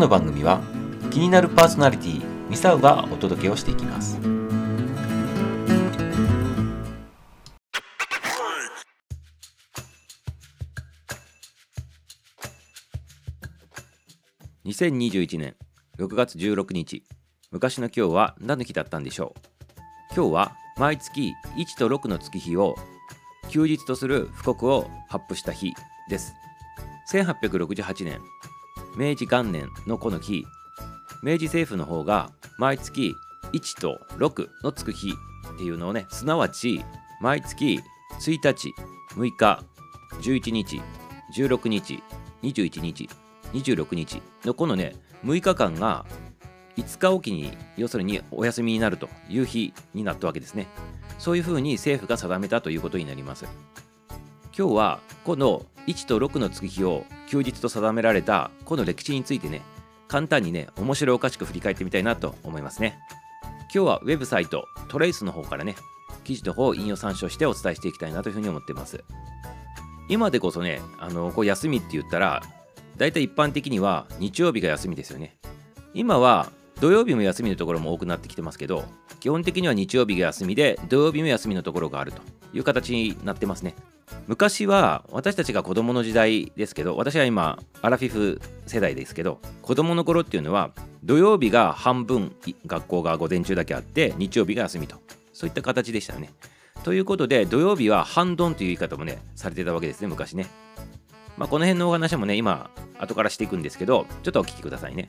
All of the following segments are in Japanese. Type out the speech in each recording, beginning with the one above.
の番組は気になるパーソナリティミサウがお届けをしていきます。2021年6月16日。昔の今日は何の日だったんでしょう？今日は毎月1と6の月日を休日とする布告を発布した日です。1868年。明治元年のこの日明治政府の方が毎月1と6のつく日っていうのをねすなわち毎月1日6日11日16日21日26日のこのね6日間が5日おきに要するにお休みになるという日になったわけですね。そういうふうに政府が定めたということになります。今日はこの1と6の月日を休日と定められたこの歴史についてね簡単にね面白おかしく振り返ってみたいなと思いますね。今日はウェブサイトトレイスの方からね記事の方を引用参照してお伝えしていきたいなというふうに思ってます。今でこそねあのこう休みって言ったら大体一般的には日曜日が休みですよね。今は土曜日も休みのところも多くなってきてますけど基本的には日曜日が休みで土曜日も休みのところがあると。いう形になってますね。昔は私たちが子供の時代ですけど私は今アラフィフ世代ですけど子供の頃っていうのは土曜日が半分学校が午前中だけあって日曜日が休みとそういった形でしたよね。ということで土曜日は半ドンという言い方もねされてたわけですね昔ね。まあこの辺のお話もね今後からしていくんですけどちょっとお聞きくださいね。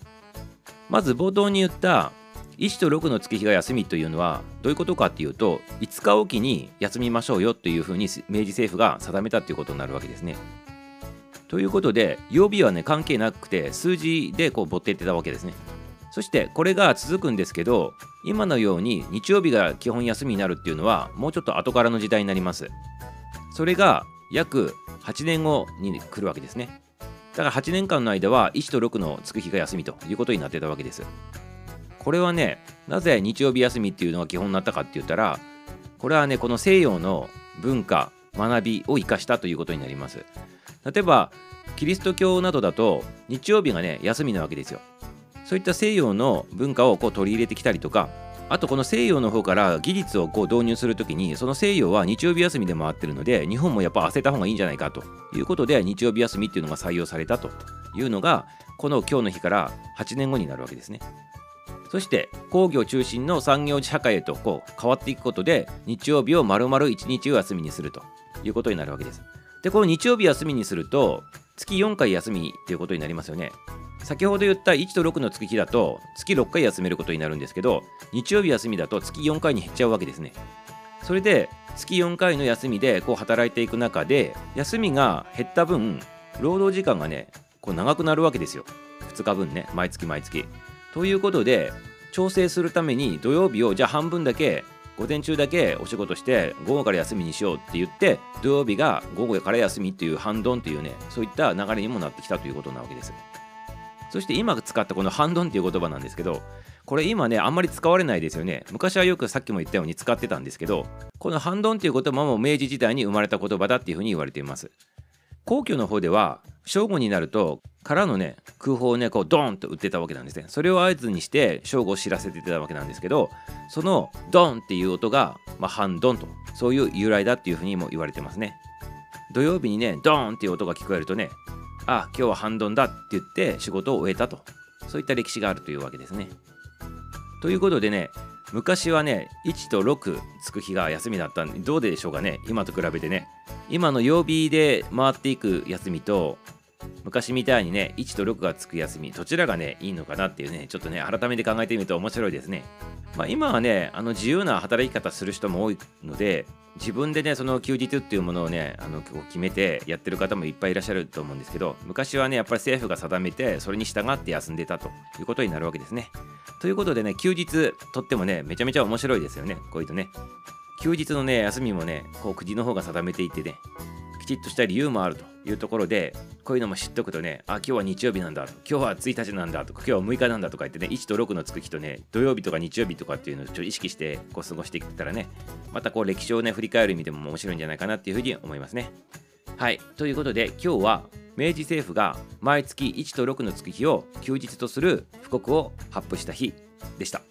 まず冒頭に言った1と6の月日が休みというのはどういうことかっていうと5日おきに休みましょうよというふうに明治政府が定めたということになるわけですね。ということで曜日はね関係なくて数字でこうぼっていってたわけですね。そしてこれが続くんですけど今のように日曜日が基本休みになるっていうのはもうちょっと後からの時代になります。それが約8年後に来るわけですね。だから8年間の間は1と6の月日が休みということになってたわけです。これはねなぜ日曜日休みっていうのが基本になったかって言ったらこれはねこの西洋の文化学びを生かしたということになります。例えばキリスト教などだと日曜日がね休みなわけですよ。そういった西洋の文化をこう取り入れてきたりとかあとこの西洋の方から技術をこう導入するときにその西洋は日曜日休みで回ってるので日本もやっぱ焦った方がいいんじゃないかと。いうことで日曜日休みっていうのが採用されたというのがこの今日の日から8年後になるわけですね。そして工業中心の産業社会へとこう変わっていくことで日曜日を丸々1日を休みにするということになるわけです。でこの日曜日休みにすると月4回休みということになりますよね。先ほど言った1と6の月日だと月6回休めることになるんですけど日曜日休みだと月4回に減っちゃうわけですね。それで月4回の休みでこう働いていく中で休みが減った分労働時間がねこう長くなるわけですよ2日分ね毎月毎月ということで調整するために土曜日をじゃあ半分だけ午前中だけお仕事して午後から休みにしようって言って土曜日が午後から休みっていう半ドンっていうねそういった流れにもなってきたということなわけです。そして今使ったこの半ドンっていう言葉なんですけどこれ今ねあんまり使われないですよね。昔はよくさっきも言ったように使ってたんですけどこの半ドンっていう言葉も明治時代に生まれた言葉だっていうふうに言われています。皇居の方では正午になるとからのね空砲をねこうドーンと撃ってたわけなんですね。それを合図にして正午を知らせてたわけなんですけどそのドンっていう音が、まあ、半ドンとそういう由来だっていうふうにも言われてますね。土曜日にねドーンっていう音が聞こえるとねあ今日は半ドンだって言って仕事を終えたと。そういった歴史があるというわけですね。ということでね昔はね1と6つく日が休みだったんでどうでしょうかね今と比べてね。今の曜日で回っていく休みと昔みたいにね1と6がつく休みどちらがねいいのかなっていうねちょっとね改めて考えてみると面白いですね。まあ、今はねあの自由な働き方する人も多いので自分でねその休日っていうものをねあの決めてやってる方もいっぱいいらっしゃると思うんですけど昔はねやっぱり政府が定めてそれに従って休んでたということになるわけですね。ということでね休日とってもねめちゃめちゃ面白いですよねこういうとね。休日のね休みもねこう国の方が定めていてねきちっとした理由もあるというところでこういうのも知っておくとねあ今日は日曜日なんだ今日は1日なんだとか今日は6日なんだとか言ってね1と6のつく日とね土曜日とか日曜日とかっていうのをちょっと意識してこう過ごしていったらねまたこう歴史をね振り返る意味でも面白いんじゃないかなっていうふうに思いますね。はい。ということで今日は明治政府が毎月1と6のつく日を休日とする布告を発布した日でした。